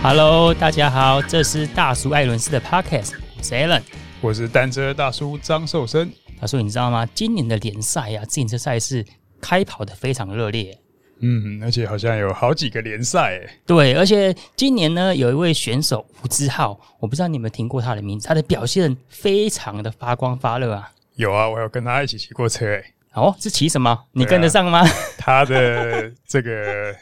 Hello，大家好，这是大叔艾伦斯的 Podcast，我是 Alan，我是单车大叔张寿生。大叔，你知道吗？今年的联赛啊，自行车赛事开跑的非常热烈。嗯，而且好像有好几个联赛。对，而且今年呢，有一位选手吴志浩，我不知道你有没有听过他的名字，他的表现非常的发光发热啊。有啊，我有跟他一起骑过车。哎，哦，是骑什么？你跟得上吗？啊、他的这个。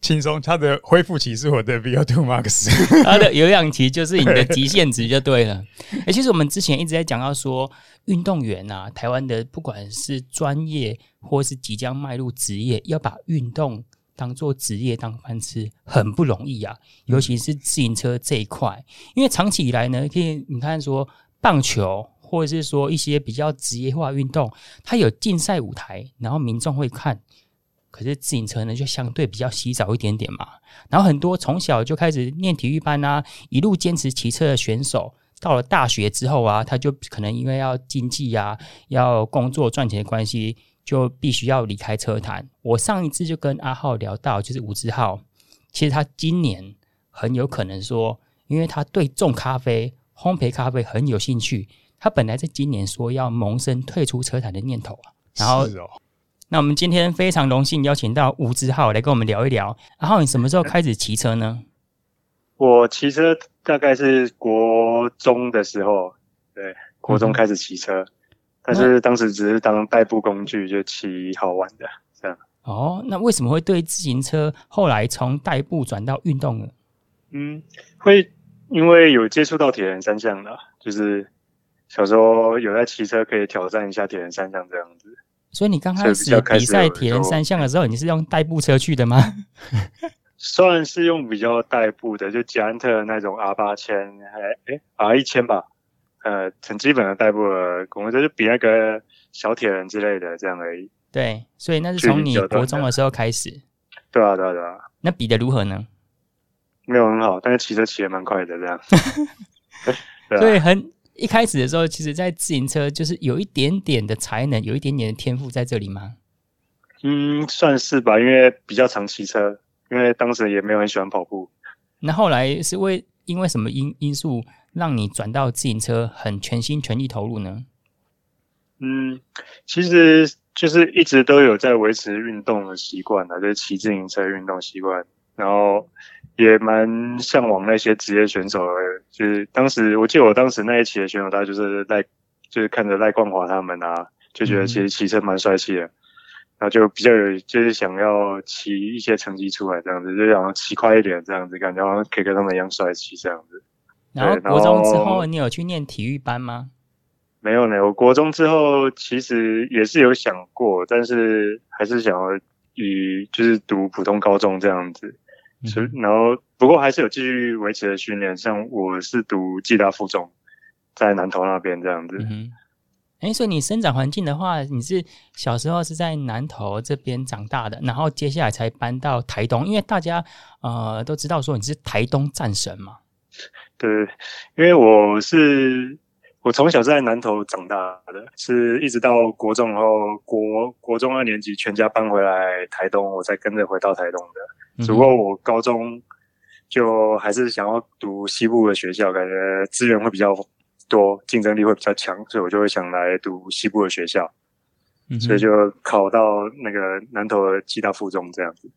轻松，他的恢复期是我的 VO2 Max，他的有氧期就是你的 极限值就对了。哎，其实我们之前一直在讲到说，运动员啊，台湾的不管是专业或是即将迈入职业，要把运动当做职业当饭吃，很不容易啊。尤其是自行车这一块，因为长期以来呢，可以你看说棒球或者是说一些比较职业化运动，它有竞赛舞台，然后民众会看。可是自行车呢，就相对比较稀少一点点嘛。然后很多从小就开始念体育班啊，一路坚持骑车的选手，到了大学之后啊，他就可能因为要经济啊，要工作赚钱的关系，就必须要离开车坛。我上一次就跟阿浩聊到，就是吴志浩，其实他今年很有可能说，因为他对种咖啡、烘焙咖啡很有兴趣，他本来在今年说要萌生退出车坛的念头啊。然后。那我们今天非常荣幸邀请到吴志浩来跟我们聊一聊。然后你什么时候开始骑车呢？我骑车大概是国中的时候，对，国中开始骑车，嗯、但是当时只是当代步工具，就骑好玩的这样。哦，那为什么会对自行车后来从代步转到运动呢？嗯，会因为有接触到铁人三项的，就是小时候有在骑车，可以挑战一下铁人三项这样子。所以你刚开始比赛铁人三项的时候，你是用代步车去的吗？算是用比较代步的，就捷安特那种 R 八千，还哎 R 一千吧，呃，很基本的代步的公车，就比那个小铁人之类的这样而已。对，所以那是从你国中的时候开始。对啊，对啊，对啊。那比的如何呢？没有很好，但是骑车骑的蛮快的，这样。对啊、所以很。一开始的时候，其实，在自行车就是有一点点的才能，有一点点的天赋在这里吗？嗯，算是吧，因为比较常骑车，因为当时也没有很喜欢跑步。那后来是为因为什么因因素让你转到自行车，很全心全意投入呢？嗯，其实就是一直都有在维持运动的习惯的，就是骑自行车运动习惯，然后。也蛮向往那些职业选手的，就是当时我记得我当时那一期的选手，他就是赖，就是看着赖冠华他们啊，就觉得其实骑车蛮帅气的，嗯、然后就比较有就是想要骑一些成绩出来这样子，就想要骑快一点这样子，感觉好像可以跟他们一样帅气这样子。然后国中之后，你有去念体育班吗？没有呢，我国中之后其实也是有想过，但是还是想要以就是读普通高中这样子。是，然后不过还是有继续维持的训练，像我是读暨大附中，在南投那边这样子。嗯，哎，所以你生长环境的话，你是小时候是在南投这边长大的，然后接下来才搬到台东，因为大家呃都知道说你是台东战神嘛。对，因为我是我从小在南投长大的，是一直到国中后国国中二年级全家搬回来台东，我才跟着回到台东的。只不过我高中就还是想要读西部的学校，感觉资源会比较多，竞争力会比较强，所以我就会想来读西部的学校，嗯、所以就考到那个南投的暨大附中这样子。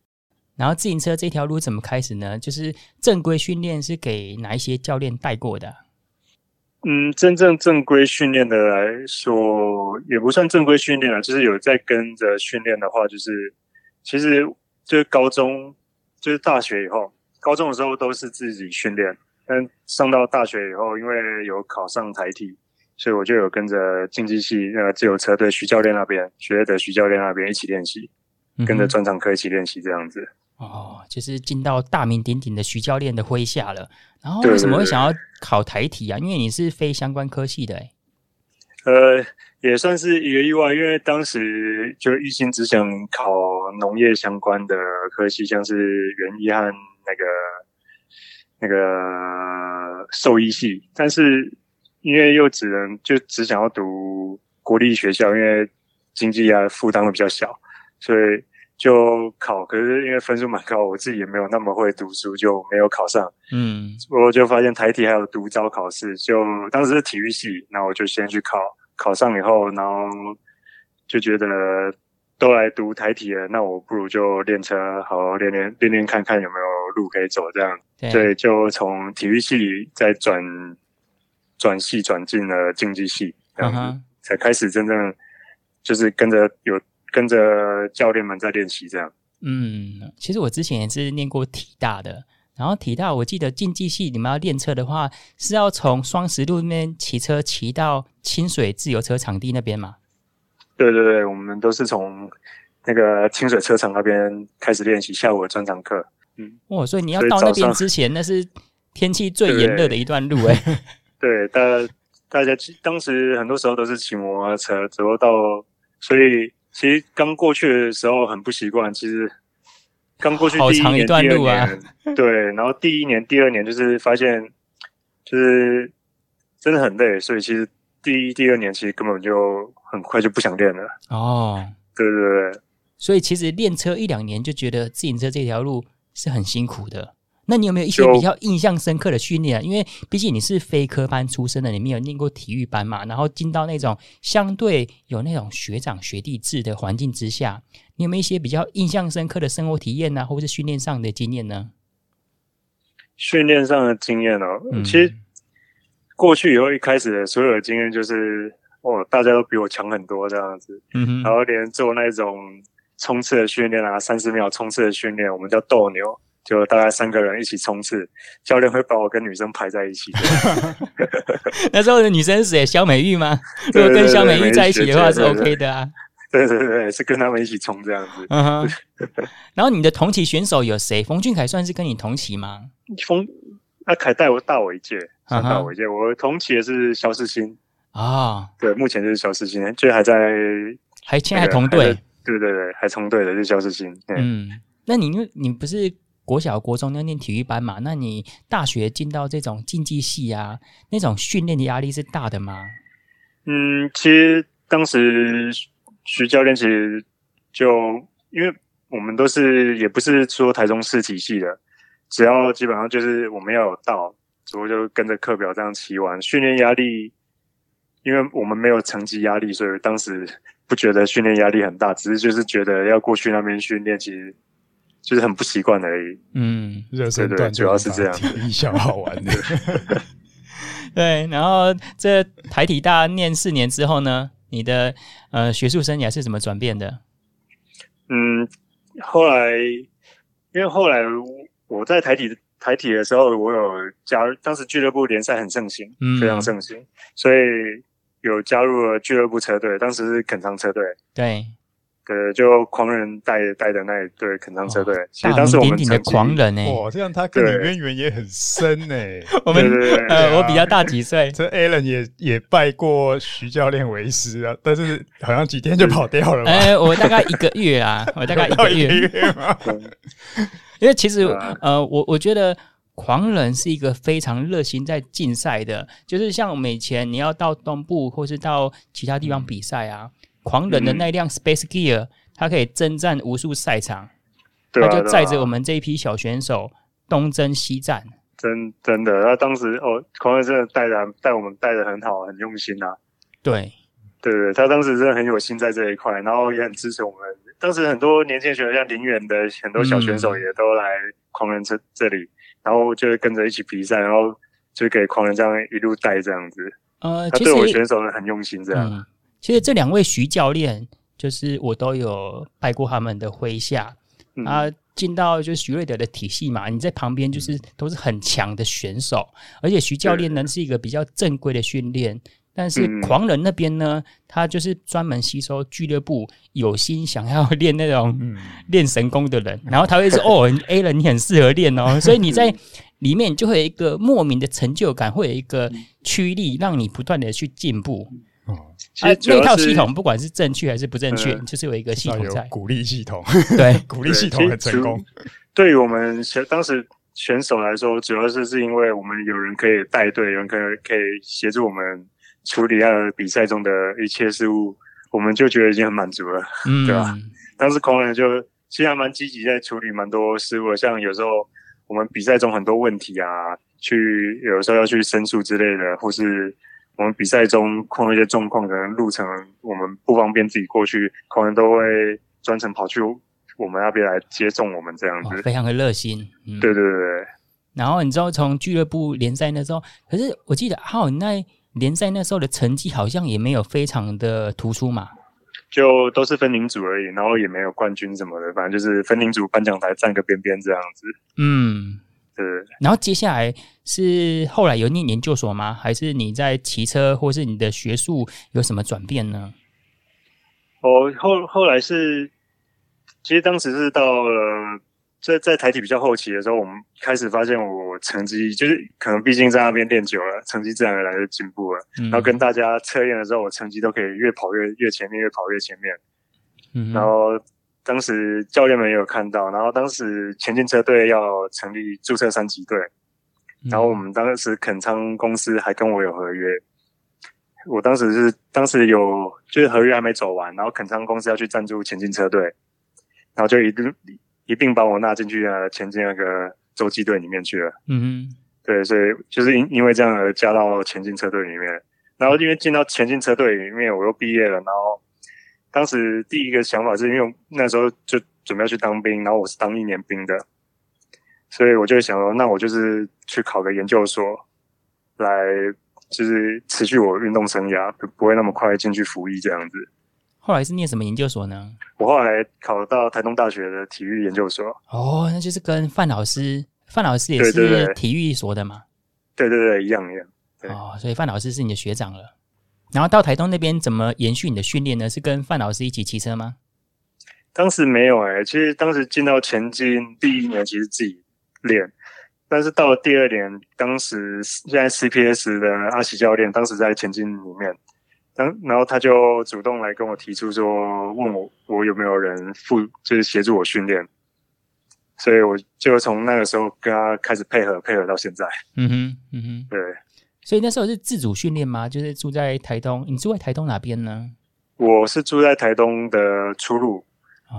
然后自行车这条路怎么开始呢？就是正规训练是给哪一些教练带过的？嗯，真正正规训练的来说，也不算正规训练了，就是有在跟着训练的话，就是其实就是高中。就是大学以后，高中的时候都是自己训练，但上到大学以后，因为有考上台体，所以我就有跟着竞技系那个自由车队徐教练那边，学的徐教练那边一起练习，跟着专长课一起练习这样子。嗯。哦，就是进到大名鼎鼎的徐教练的麾下了。然后为什么会想要考台体啊？因为你是非相关科系的。欸，呃。也算是一个意外，因为当时就一心只想考农业相关的科系，像是园艺和那个那个兽医系，但是因为又只能就只想要读国立学校，因为经济啊负担会比较小，所以就考。可是因为分数蛮高，我自己也没有那么会读书，就没有考上。嗯，我就发现台体还有独招考试，就当时是体育系，然后我就先去考，考上以后，然后就觉得都来读台体了，那我不如就练车，好好练练练练看看有没有路可以走，这样。对，所以就从体育系再转转系转进了竞技系，然后才开始真正。就是跟着有跟着教练们在练习这样。嗯，其实我之前也是念过体大的，然后体大我记得竞技系你们要练车的话，是要从双十路那边骑车骑到清水自由车场地那边吗？对对对，我们都是从那个清水车场那边开始练习下午的专场课。嗯，哦，所以你要到那边之前，那是天气最炎热的一段路哎。对，大家大家当时很多时候都是骑摩托车，只不过到。所以其实刚过去的时候很不习惯，其实刚过去第一年、好长一段路啊、第二年，对，然后第一年、第二年就是发现，就是真的很累，所以其实第一、第二年其实根本就很快就不想练了。哦，对对对，所以其实练车一两年就觉得自行车这条路是很辛苦的。那你有没有一些比较印象深刻的训练啊？因为毕竟你是非科班出身的，你没有念过体育班嘛，然后进到那种相对有那种学长学弟制的环境之下，你有没有一些比较印象深刻的生活体验呢、啊，或者是训练上的经验呢？训练上的经验哦，嗯、其实过去以后一开始的所有的经验就是哦，大家都比我强很多这样子，嗯哼，然后连做那种冲刺的训练啊，三十秒冲刺的训练，我们叫斗牛。就大概三个人一起冲刺，教练会把我跟女生排在一起。那时候的女生是谁？肖美玉吗？如果跟肖美玉在一起的话是 OK 的啊。对对对，是跟他们一起冲这样子。嗯哼。然后你的同期选手有谁？冯俊凯算是跟你同期吗？冯阿凯带我大我一届，大我一届。我同期的是肖世新啊。对，目前就是肖世新，就还在，还现在还同队。对对对，还同队的是肖世新。嗯，那你因为你不是？国小、国中要念体育班嘛？那你大学进到这种竞技系啊，那种训练的压力是大的吗？嗯，其实当时徐教练其实就因为我们都是也不是说台中市体系的，只要基本上就是我们要有到，之后就跟着课表这样骑完。训练压力，因为我们没有成绩压力，所以当时不觉得训练压力很大，只是就是觉得要过去那边训练，其实。就是很不习惯而已。嗯，热身段主要是这样，体育小好玩的。对，然后这台体大念四年之后呢，你的呃学术生涯是怎么转变的？嗯，后来因为后来我在台体台体的时候，我有加入，当时俱乐部联赛很盛行，嗯，非常盛行，所以有加入了俱乐部车队，当时是肯昌车队。对。对，就狂人带带的那一队垦长车队，其实当时我们鼎鼎的狂人呢，哇，这样他跟你渊源也很深呢。我们呃，我比较大几岁，这 Alan 也也拜过徐教练为师啊，但是好像几天就跑掉了。哎，我大概一个月啊，我大概一个 月。因为其实呃，我我觉得狂人是一个非常热心在竞赛的，就是像我们以前你要到东部或是到其他地方比赛啊。狂人的那辆 Space Gear，它可以征战无数赛场，他就载着我们这一批小选手东征西战。真真的，他当时哦，狂人真的带的带我们带的很好，很用心啊。对，对对，他当时真的很有心在这一块，然后也很支持我们。当时很多年轻选手，像林远的很多小选手也都来狂人这这里，然后就跟着一起比赛，然后就给狂人这样一路带这样子。呃，他对我选手很用心，这样。嗯其实这两位徐教练，就是我都有拜过他们的麾下。啊，进到就是徐瑞德的体系嘛，你在旁边就是都是很强的选手，而且徐教练呢是一个比较正规的训练。但是狂人那边呢，他就是专门吸收俱乐部有心想要练那种练神功的人，然后他会说：“哦，A 人你很适合练哦。”所以你在里面就会有一个莫名的成就感，会有一个驱力，让你不断的去进步。哦其实那套系统不管是正确还是不正确，就是有一个系统在。鼓励系统，对，鼓励系统很成功。对于我们当时选手来说，主要是是因为我们有人可以带队，有人可以可以协助我们处理他比赛中的一切事物，我们就觉得已经很满足了，嗯、对吧？当时狂人就其实还蛮积极在处理蛮多事务，像有时候我们比赛中很多问题啊，去有时候要去申诉之类的，或是我们比赛中碰到一些状况，可能路程我们不方便自己过去，狂人都会专程跑去。我们那边来接送我们这样子，哦、非常的热心。嗯、对对对。然后你知道从俱乐部联赛那时候，可是我记得好，你那联赛那时候的成绩好像也没有非常的突出嘛，就都是分龄组而已，然后也没有冠军什么的，反正就是分龄组颁奖台站个边边这样子。嗯，对。然后接下来是后来有念研究所吗？还是你在骑车，或是你的学术有什么转变呢？哦，后后来是。其实当时是到了在在台体比较后期的时候，我们开始发现我成绩就是可能毕竟在那边练久了，成绩自然而然就进步了。嗯、然后跟大家测验的时候，我成绩都可以越跑越越前面，越跑越前面。嗯，然后当时教练们也有看到，然后当时前进车队要成立注册三级队，然后我们当时垦昌公司还跟我有合约。我当时是当时有就是合约还没走完，然后垦昌公司要去赞助前进车队。然后就一并一并把我纳进去啊，前进那个洲际队里面去了。嗯哼，对，所以就是因因为这样而加到前进车队里面。然后因为进到前进车队里面，我又毕业了。然后当时第一个想法是因为那时候就准备要去当兵，然后我是当一年兵的，所以我就想说，那我就是去考个研究所，来就是持续我运动生涯，不不会那么快进去服役这样子。后来是念什么研究所呢？我后来考到台东大学的体育研究所。哦，那就是跟范老师，范老师也是体育所的嘛？对对对，一样一样。哦，所以范老师是你的学长了。然后到台东那边怎么延续你的训练呢？是跟范老师一起骑车吗？当时没有哎、欸，其实当时进到前进第一年，其实自己练，但是到了第二年，当时现在 CPS 的阿喜教练，当时在前进里面。然后他就主动来跟我提出说，问我我有没有人负，就是协助我训练，所以我就从那个时候跟他开始配合，配合到现在。嗯哼，嗯哼，对。所以那时候是自主训练吗？就是住在台东？你住在台东哪边呢？我是住在台东的初鹿，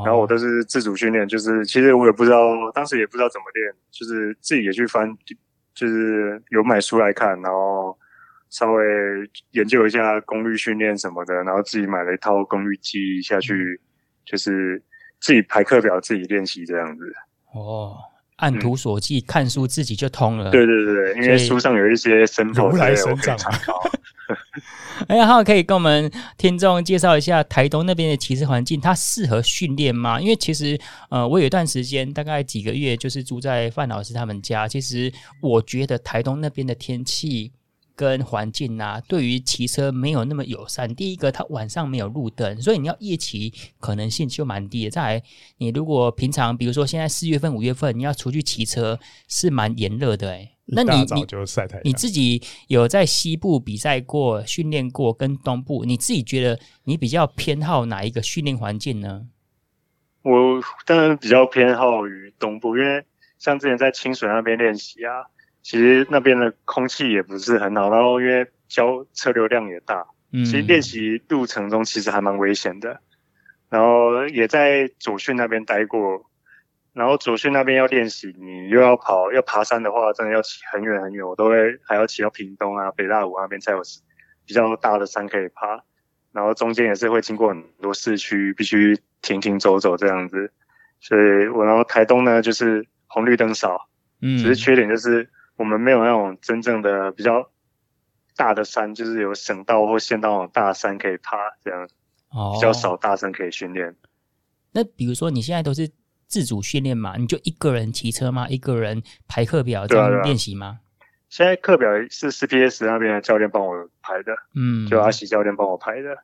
然后我都是自主训练，就是其实我也不知道，当时也不知道怎么练，就是自己也去翻，就是有买书来看，然后。稍微研究一下功率训练什么的，然后自己买了一套功率计下去，就是自己排课表，自己练习这样子。哦，按图索骥，嗯、看书自己就通了。对对对，因为书上有一些生活来生长。哎呀，好，可以跟我们听众介绍一下台东那边的骑车环境，它适合训练吗？因为其实，呃，我有一段时间，大概几个月，就是住在范老师他们家。其实我觉得台东那边的天气。跟环境啊，对于骑车没有那么友善。第一个，它晚上没有路灯，所以你要夜骑可能性就蛮低的。再来，你如果平常，比如说现在四月份、五月份，你要出去骑车，是蛮炎热的诶。那你你你自己有在西部比赛过、训练过，跟东部，你自己觉得你比较偏好哪一个训练环境呢？我当然比较偏好于东部，因为像之前在清水那边练习啊。其实那边的空气也不是很好，然后因为交车流量也大，嗯其实练习路程中其实还蛮危险的。然后也在左训那边待过，然后左训那边要练习，你又要跑要爬山的话，真的要骑很远很远，我都会还要骑到屏东啊、北大武那边才有比较大的山可以爬。然后中间也是会经过很多市区，必须停停走走这样子。所以我然后台东呢，就是红绿灯少，嗯，只是缺点就是。我们没有那种真正的比较大的山，就是有省道或县道那种大山可以爬，这样比较少大山可以训练。哦。那比如说你现在都是自主训练嘛？你就一个人骑车吗？一个人排课表这样练习吗？现在课表是 CPS 那边的教练帮我排的，嗯，就阿喜教练帮我排的。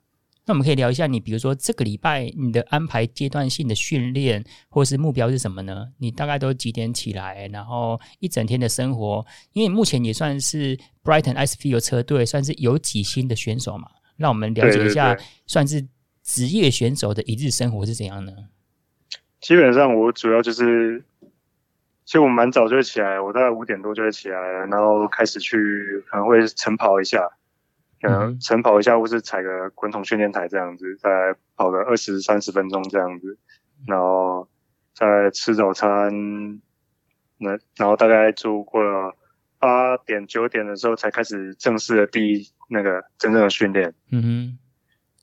那我们可以聊一下，你比如说这个礼拜你的安排阶段性的训练，或是目标是什么呢？你大概都几点起来？然后一整天的生活，因为目前也算是 Brighton IceField 车队算是有几星的选手嘛，让我们了解一下，算是职业选手的一日生活是怎样呢？基本上我主要就是其实我蛮早就会起来，我大概五点多就会起来，然后开始去可能会晨跑一下，可能晨跑一下，或是踩个滚筒训练台这样子，再跑个二十三十分钟这样子，然后再吃早餐，那然后大概做过了八点九点的时候才开始正式的第一那个真正的训练，嗯哼，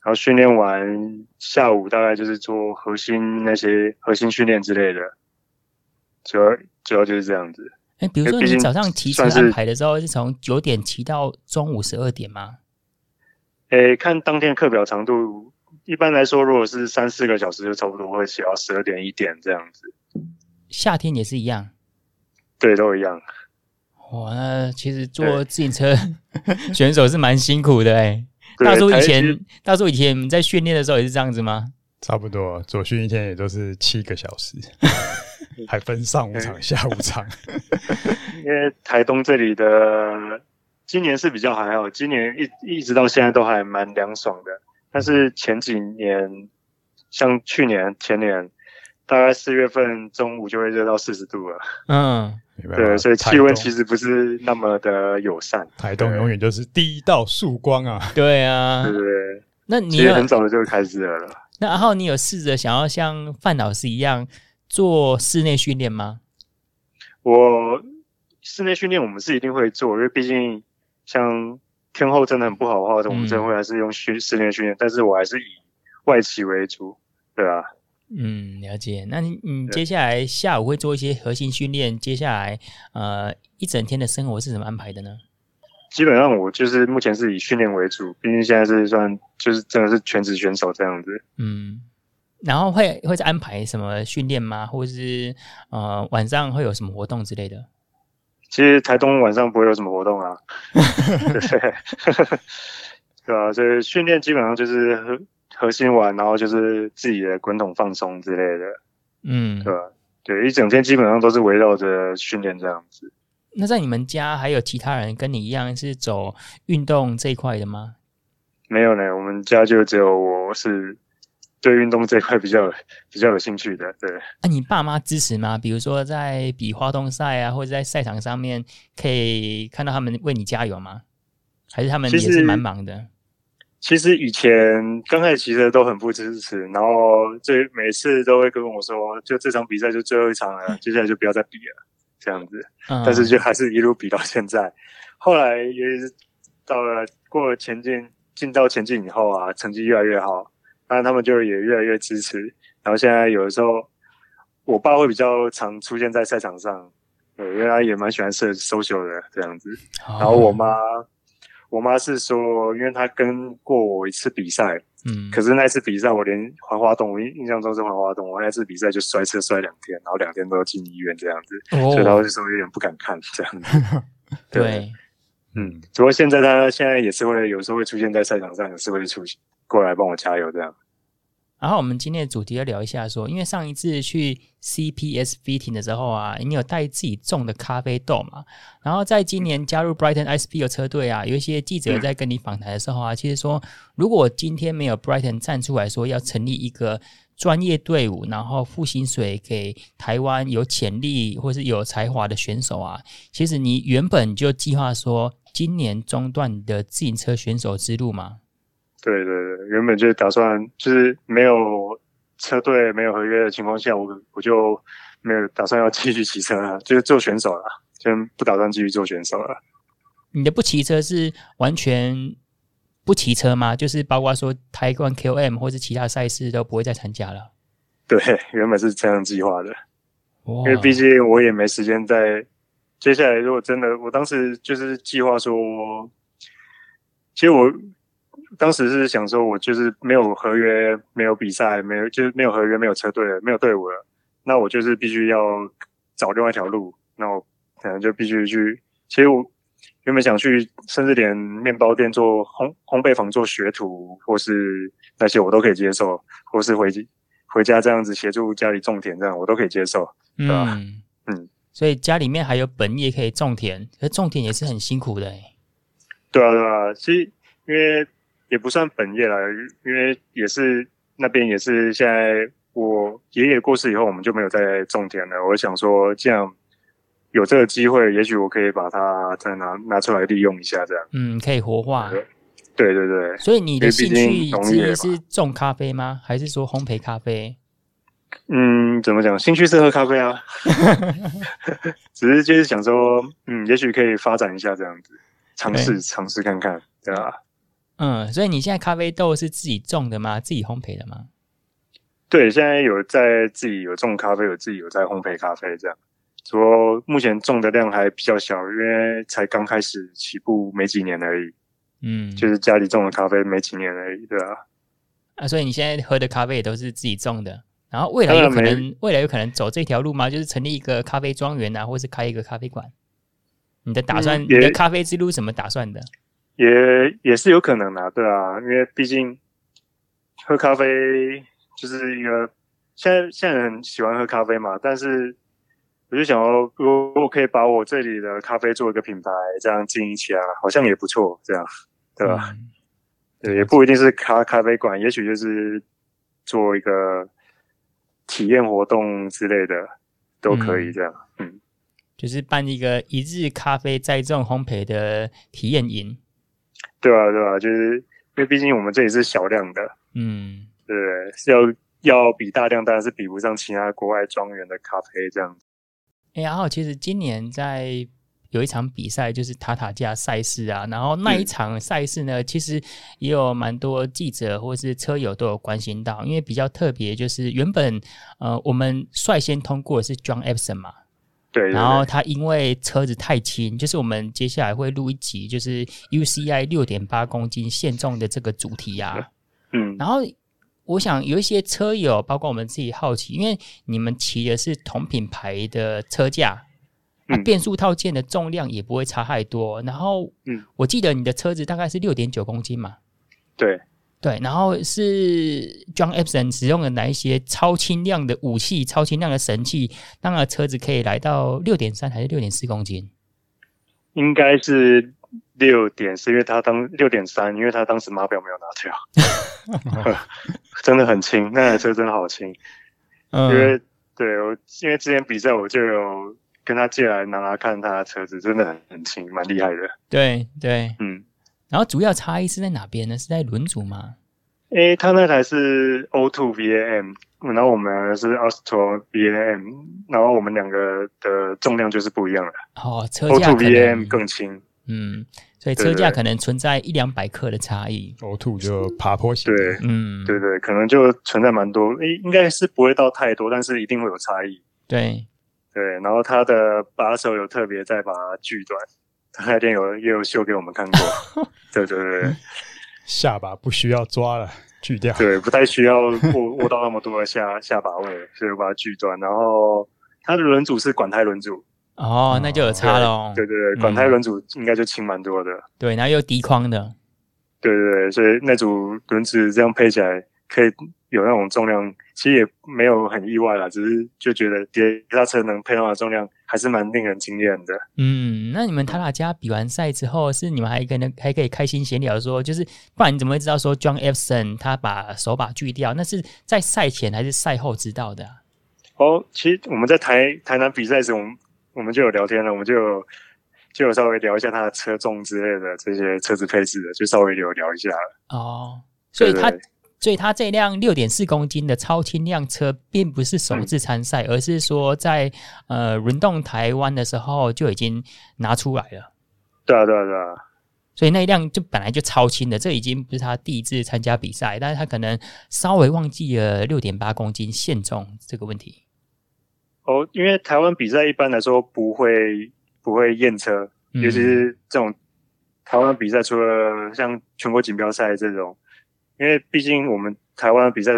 然后训练完下午大概就是做核心那些核心训练之类的。主要主要就是这样子。哎、欸，比如说你早上骑车安排的时候是从九点骑到中午十二点吗？哎、欸，看当天课表长度，一般来说，如果是三四个小时，就差不多会写到十二点一点这样子。夏天也是一样。对，都一样。哇，那其实坐自行车 选手是蛮辛苦的哎。大叔以前，大叔以前在训练的时候也是这样子吗？差不多，左训一天也都是七个小时。还分上午场、下午场，因为台东这里的今年是比较还好，今年一一直到现在都还蛮凉爽的。但是前几年，像去年、前年，大概四月份中午就会热到四十度了。嗯，对，所以气温其实不是那么的友善。台东永远就是第一道曙光啊！对啊，对对对。那你也很早的就开始了。那然后你有试着想要像范老师一样？做室内训练吗？我室内训练我们是一定会做，因为毕竟像天后真的很不好的话，我们真会还是用训室内训练。但是我还是以外企为主，对吧？嗯，了解。那你你接下来下午会做一些核心训练，接下来呃一整天的生活是怎么安排的呢？基本上我就是目前是以训练为主，毕竟现在是算就是真的是全职选手这样子。嗯。然后会会再安排什么训练吗？或者是呃晚上会有什么活动之类的？其实台东晚上不会有什么活动啊，对，对啊，所以训练基本上就是核核心玩，然后就是自己的滚筒放松之类的，嗯，对吧？对，一整天基本上都是围绕着训练这样子。那在你们家还有其他人跟你一样是走运动这一块的吗？没有呢，我们家就只有我是。对运动这块比较比较有兴趣的，对。那、啊、你爸妈支持吗？比如说在比花东赛啊，或者在赛场上面，可以看到他们为你加油吗？还是他们也是蛮忙的？其实以前刚开始其实都很不支持，然后最每次都会跟我说，就这场比赛就最后一场了，接下来就不要再比了，这样子。嗯、但是就还是一路比到现在。后来也是到了过了前进，进到前进以后啊，成绩越来越好。当然，他们就也越来越支持。然后现在有的时候，我爸会比较常出现在赛场上，对，因为他也蛮喜欢社 social 的这样子。然后我妈，我妈是说，因为她跟过我一次比赛，嗯，可是那次比赛我连环滑动，我印印象中是环滑动，我那次比赛就摔车摔两天，然后两天都要进医院这样子，哦、所以她就说有点不敢看这样子。对，对嗯，不过现在他现在也是会有时候会出现在赛场上，也是会出现。过来帮我加油，这样。然后我们今天的主题要聊一下，说，因为上一次去 CPS Fitting 的时候啊，你有带自己种的咖啡豆嘛？然后在今年加入 Brighton ISP 的车队啊，有一些记者在跟你访谈的时候啊，其实说，如果今天没有 Brighton 站出来说要成立一个专业队伍，然后付薪水给台湾有潜力或是有才华的选手啊，其实你原本就计划说今年中断的自行车选手之路嘛？对对对，原本就打算就是没有车队、没有合约的情况下，我我就没有打算要继续骑车了，就是做选手了，就不打算继续做选手了。你的不骑车是完全不骑车吗？就是包括说台湾 KOM 或是其他赛事都不会再参加了？对，原本是这样计划的，因为毕竟我也没时间在接下来。如果真的，我当时就是计划说，其实我。当时是想说，我就是没有合约，没有比赛，没有就是没有合约，没有车队了，没有队伍了，那我就是必须要找另外一条路，那我可能就必须去。其实我原本想去，甚至连面包店做烘烘焙坊做学徒，或是那些我都可以接受，或是回回家这样子协助家里种田，这样我都可以接受，对吧？所以家里面还有本业可以种田，可是种田也是很辛苦的诶。对啊，对啊，其实因为。也不算本业啦，因为也是那边也是现在我爷爷过世以后，我们就没有再种田了。我想说，这样有这个机会，也许我可以把它再拿拿出来利用一下，这样。嗯，可以活化。对对对。所以你的兴趣之一是种咖啡吗？还是说烘焙咖啡？嗯，怎么讲？兴趣是喝咖啡啊，只是就是想说，嗯，也许可以发展一下这样子，尝试尝试看看，对吧？嗯，所以你现在咖啡豆是自己种的吗？自己烘焙的吗？对，现在有在自己有种咖啡，有自己有在烘焙咖啡这样。只不过目前种的量还比较小，因为才刚开始起步没几年而已。嗯，就是家里种的咖啡没几年而已，对吧？啊，所以你现在喝的咖啡也都是自己种的。然后未来有可能，未来有可能走这条路吗？就是成立一个咖啡庄园啊，或是开一个咖啡馆。你的打算，嗯、你的咖啡之路怎么打算的？也也是有可能的，对啊，因为毕竟喝咖啡就是一个现在现在很喜欢喝咖啡嘛。但是我就想说，如果我可以把我这里的咖啡做一个品牌，这样经营起来，好像也不错，这样对吧？嗯、对，也不一定是咖咖啡馆，也许就是做一个。体验活动之类的都可以这样，嗯，嗯，就是办一个一日咖啡栽种烘焙的体验营，对啊，对啊，就是因为毕竟我们这里是小量的，嗯，对，是要要比大量，当然是比不上其他国外庄园的咖啡这样子。哎，然后其实今年在。有一场比赛就是塔塔架赛事啊，然后那一场赛事呢，嗯、其实也有蛮多记者或是车友都有关心到，因为比较特别，就是原本呃我们率先通过的是 John Epson 嘛，对，对，对，然后他因为车子太轻，就是我们接下来会录一集，就是 UCI 六点八公斤限重的这个主题啊，嗯，然后我想有一些车友，包括我们自己好奇，因为你们骑的是同品牌的车架。它变速套件的重量也不会差太多，然后，嗯，我记得你的车子大概是六点九公斤嘛，对，对，然后是 John Epson 使用的哪一些超轻量的武器、超轻量的神器，让那车子可以来到六点三还是六点四公斤？应该是六点四，因为他当六点三，因为他当时码表没有拿掉，真的很轻，那台车真的好轻，嗯，因为对我，因为之前比赛我就有。跟他借来拿拿看，他的车子真的很很轻，蛮厉害的。对对，嗯。然后主要差异是在哪边呢？是在轮组吗？诶、欸，他那台是 O2 VAM，然后我们是 Austro VAM，然后我们两个的重量就是不一样了。哦，车架 O2 VAM 更轻。嗯，所以车架可能存在一两百克的差异。O2 就爬坡型。对，嗯，对对，可能就存在蛮多。诶、欸，应该是不会到太多，但是一定会有差异。对。对，然后他的把手有特别再把它锯断，他那天有也有秀给我们看过。对对对，下巴不需要抓了，锯掉。对，不太需要握握到那么多的下下把位，所以我把它锯断。然后它的轮组是管胎轮组，哦，那就有差喽。对对对，管胎轮组应该就轻蛮多的。嗯、对，然后又低框的。对对对，所以那组轮子这样配起来可以。有那种重量，其实也没有很意外啦，只是就觉得跌刹车能配到的重量还是蛮令人惊艳的。嗯，那你们塔塔加比完赛之后，是你们还可能还可以开心闲聊说，就是不然你怎么会知道说 John Epson 他把手把锯掉？那是在赛前还是赛后知道的？哦，其实我们在台台南比赛时，我们我们就有聊天了，我们就有就有稍微聊一下他的车重之类的这些车子配置的，就稍微有聊一下了。哦，所以他。所以他这辆六点四公斤的超轻量车，并不是首次参赛，嗯、而是说在呃轮动台湾的时候就已经拿出来了。对啊，对啊，对啊。所以那一辆就本来就超轻的，这已经不是他第一次参加比赛，但是他可能稍微忘记了六点八公斤限重这个问题。哦，因为台湾比赛一般来说不会不会验车，嗯、尤其是这种台湾比赛，除了像全国锦标赛这种。因为毕竟我们台湾的比赛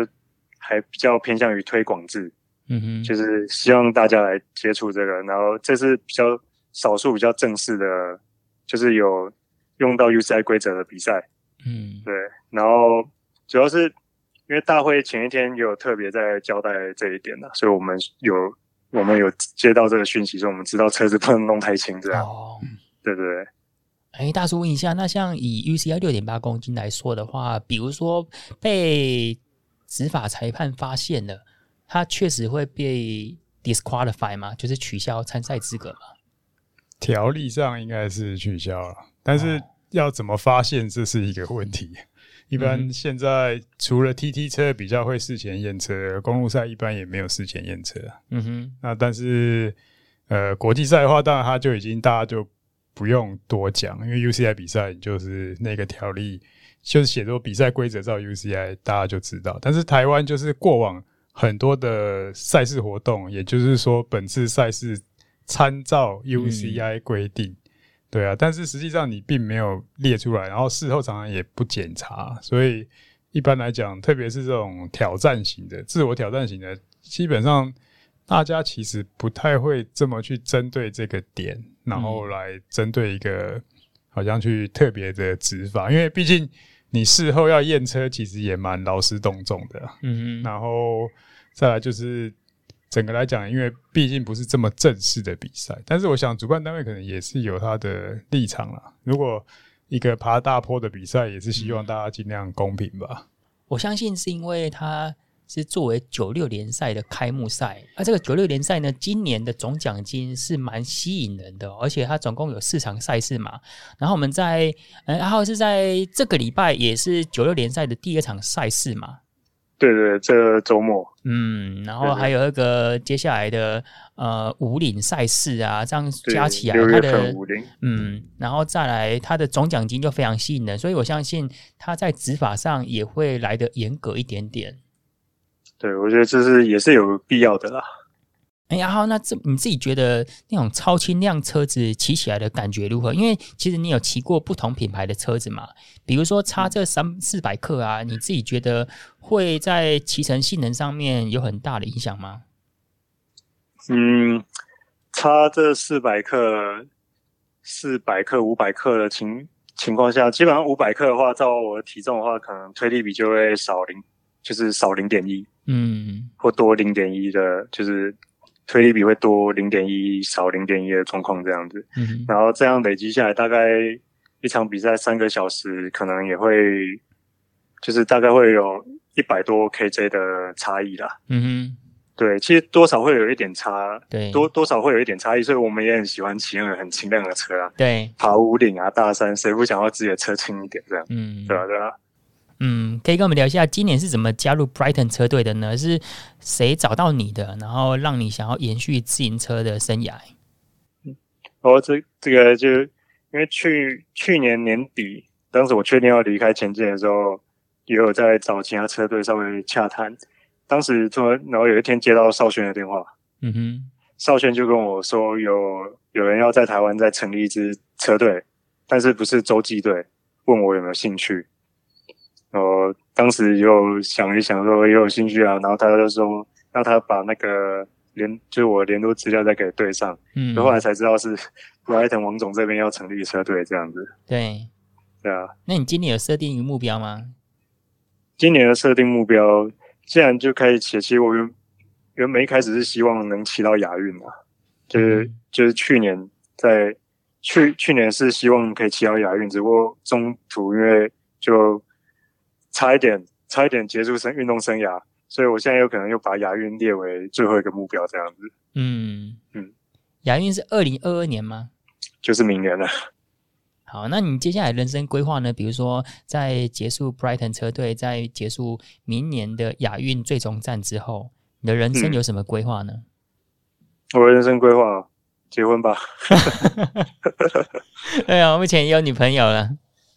还比较偏向于推广制，嗯哼，就是希望大家来接触这个，然后这是比较少数比较正式的，就是有用到 UCI 规则的比赛，嗯，对，然后主要是因为大会前一天有特别在交代这一点的，所以我们有我们有接到这个讯息，所以我们知道车子不能弄太轻，这样，哦，对对对。哎，大叔问一下，那像以 UCI 六点八公斤来说的话，比如说被执法裁判发现了，他确实会被 disqualify 吗？就是取消参赛资格吗？条例上应该是取消了，但是要怎么发现这是一个问题。一般现在除了 TT 车比较会事前验车，公路赛一般也没有事前验车。嗯哼，那但是呃国际赛的话，当然它就已经大家就不用多讲，因为 UCI 比赛就是那个条例就是写作比赛规则照 UCI，大家就知道。但是台湾就是过往很多的赛事活动，也就是说本次赛事。参照 UCI 规定，嗯，对啊，但是实际上你并没有列出来，然后事后常常也不检查，所以一般来讲，特别是这种挑战型的、自我挑战型的，基本上大家其实不太会这么去针对这个点，然后来针对一个好像去特别的执法，因为毕竟你事后要验车，其实也蛮劳师动众的，嗯嗯，然后再来就是。整个来讲，因为毕竟不是这么正式的比赛，但是我想主办单位可能也是有他的立场啦。如果一个爬大坡的比赛，也是希望大家尽量公平吧。我相信是因为它是作为九六联赛的开幕赛，啊这个九六联赛呢，今年的总奖金是蛮吸引人的，而且它总共有四场赛事嘛。然后我们在，然后是在这个礼拜也是九六联赛的第二场赛事嘛。对对，这个周末，嗯，然后还有那个接下来的呃五岭赛事啊，这样加起来它的嗯，然后再来它的总奖金就非常吸引人，所以我相信它在执法上也会来的严格一点点。对，我觉得这是也是有必要的啦。哎呀，好，那这你自己觉得那种超轻量车子骑起来的感觉如何？因为其实你有骑过不同品牌的车子嘛，比如说差这三四百克啊，你自己觉得会在骑乘性能上面有很大的影响吗？嗯，差这四百克、四百克、五百克的情情况下，基本上五百克的话，照我的体重的话，可能推力比就会少零，就是少零点一，嗯，或多零点一的，就是。推力比会多零点一，少零点一的状况这样子，嗯，然后这样累积下来，大概一场比赛三个小时，可能也会就是大概会有一百多 KJ 的差异啦。嗯哼，对，其实多少会有一点差，对，多多少会有一点差异，所以我们也很喜欢骑那个很轻量的车啊。对，爬五岭啊，大山，谁不想要自己的车轻一点这样？嗯，对啊，对啊。嗯，可以跟我们聊一下，今年是怎么加入 Brighton 车队的呢？是谁找到你的，然后让你想要延续自行车的生涯？嗯，哦，这这个就因为去去年年底，当时我确定要离开前进的时候，也有在找其他车队稍微洽谈。当时突然，然后有一天接到少轩的电话，嗯哼，少轩就跟我说有有人要在台湾再成立一支车队，但是不是洲际队，问我有没有兴趣。然后当时又想一想，说也有兴趣啊，然后他就说让他把那个联，就是我联络资料再给对上。嗯，后来才知道是布莱腾王总这边要成立车队这样子。对，对啊。那你今年有设定一个目标吗？今年的设定目标，既然就开始骑，其实我原原本一开始是希望能骑到亚运嘛，就是、嗯、就是去年在去去年是希望可以骑到亚运，只不过中途因为就。差一点，差一点结束生运动生涯，所以我现在有可能又把亚运列为最后一个目标，这样子。嗯嗯，亚运是二零二二年吗？就是明年了。好，那你接下来人生规划呢？比如说，在结束 Brighton 车队，在结束明年的亚运最终战之后，你的人生有什么规划呢？嗯、我的人生规划，结婚吧。对啊，目前也有女朋友了。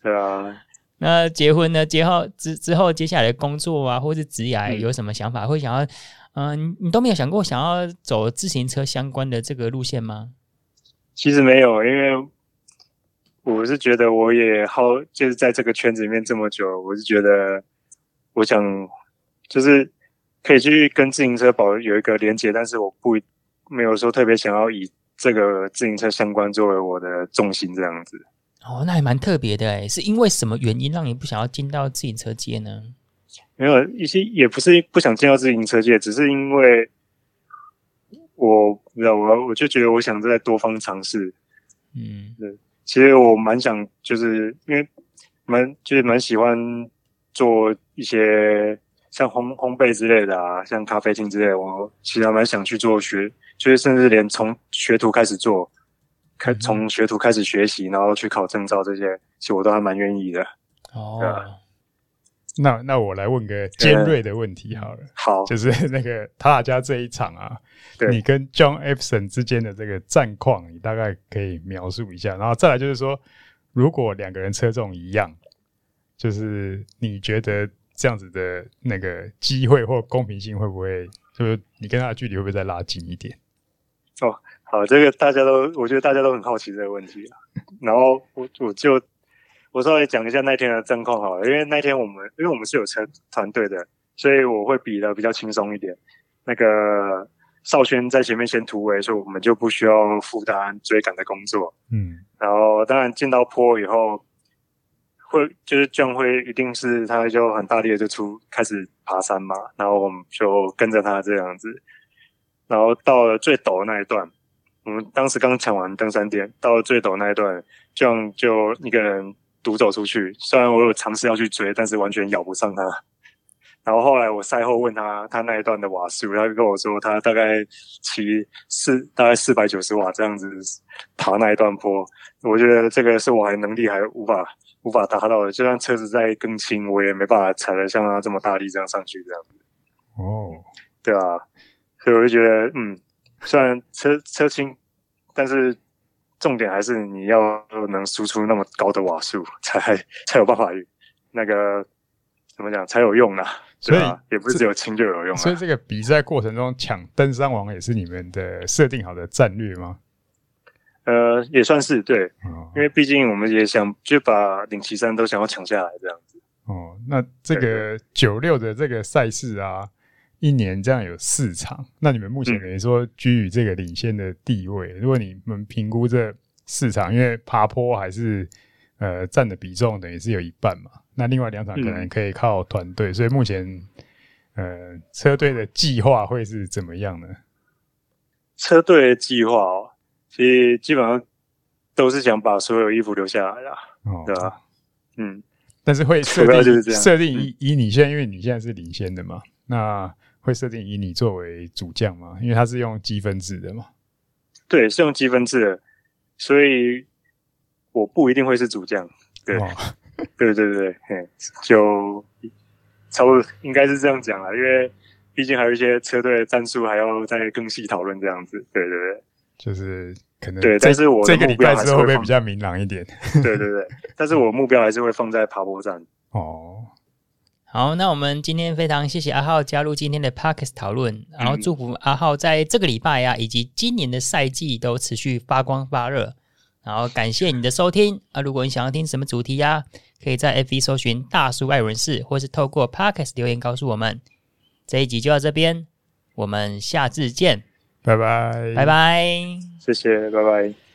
对啊。那结婚呢？结后之之后，接下来的工作啊，或是职业有什么想法？嗯、会想要，嗯、呃，你都没有想过想要走自行车相关的这个路线吗？其实没有，因为我是觉得我也好，就是在这个圈子里面这么久，我是觉得我想就是可以去跟自行车保有一个连接，但是我不没有说特别想要以这个自行车相关作为我的重心这样子。哦，那还蛮特别的诶，是因为什么原因让你不想要进到自行车界呢？没有一些，也不是不想进到自行车界，只是因为我不知道，我我就觉得我想在多方尝试。嗯，对，其实我蛮想，就是因为蛮就是蛮喜欢做一些像烘烘焙之类的啊，像咖啡厅之类的，我其实还蛮想去做学，就是甚至连从学徒开始做。开从学徒开始学习，然后去考证照这些，其实我都还蛮愿意的。哦，那那我来问个尖锐的问题好了，好，就是 那个塔塔加这一场啊，你跟 John Epson 之间的这个战况，你大概可以描述一下，然后再来就是说，如果两个人车重一样，就是你觉得这样子的那个机会或公平性会不会，就是你跟他的距离会不会再拉近一点？哦，好，这个大家都，我觉得大家都很好奇这个问题啊。然后我我就我稍微讲一下那天的战况好了，因为那天我们因为我们是有车团队的，所以我会比的比较轻松一点。那个少轩在前面先突围，所以我们就不需要负担追赶的工作。嗯，然后当然进到坡以后，会就是这样会一定是他就很大力的就出开始爬山嘛，然后我们就跟着他这样子。然后到了最陡的那一段，我们当时刚抢完登山垫，到了最陡那一段，这样就一个人独走出去。虽然我有尝试要去追，但是完全咬不上他。然后后来我赛后问他，他那一段的瓦数，他就跟我说，他大概骑四，大概四百九十瓦这样子爬那一段坡。我觉得这个是我还能力还无法无法达到的，就算车子再更轻，我也没办法踩得像他这么大力这样上去这样子。哦，对啊。所以我就觉得，嗯，虽然车车轻，但是重点还是你要能输出那么高的瓦数，才才有办法那个怎么讲才有用呢？所以也不是只有轻就有用啊。所以这个比赛过程中抢登山王也是你们的设定好的战略吗？呃，也算是对，因为毕竟我们也想就把领旗山都想要抢下来这样子。哦，那这个九六的这个赛事啊。一年这样有四场，那你们目前等于说居于这个领先的地位。嗯、如果你们评估这四场，因为爬坡还是呃占的比重等于是有一半嘛，那另外两场可能可以靠团队，嗯、所以目前呃车队的计划会是怎么样呢？车队的计划哦，其实基本上都是想把所有衣服留下来啦，哦、对吧？嗯，但是会设定设定以以你现在，因为你现在是领先的嘛，那。会设定以你作为主将吗？因为它是用积分制的嘛。对，是用积分制的，所以我不一定会是主将。对，哦、对对对，就差不多应该是这样讲了，因为毕竟还有一些车队的战术还要再更细讨论这样子。对对对，就是可能对，但是我这个礼拜之后会比较明朗一点？对对对，但是我目标还是会放在爬坡站。哦。好，那我们今天非常谢谢阿浩加入今天的 Podcast 讨论，然后祝福阿浩在这个礼拜啊，以及今年的赛季都持续发光发热。然后感谢你的收听啊！如果你想要听什么主题呀、啊，可以在 FB 搜寻大叔爱轮事，或是透过 Podcast 留言告诉我们。这一集就到这边，我们下次见，拜拜，拜拜，谢谢，拜拜。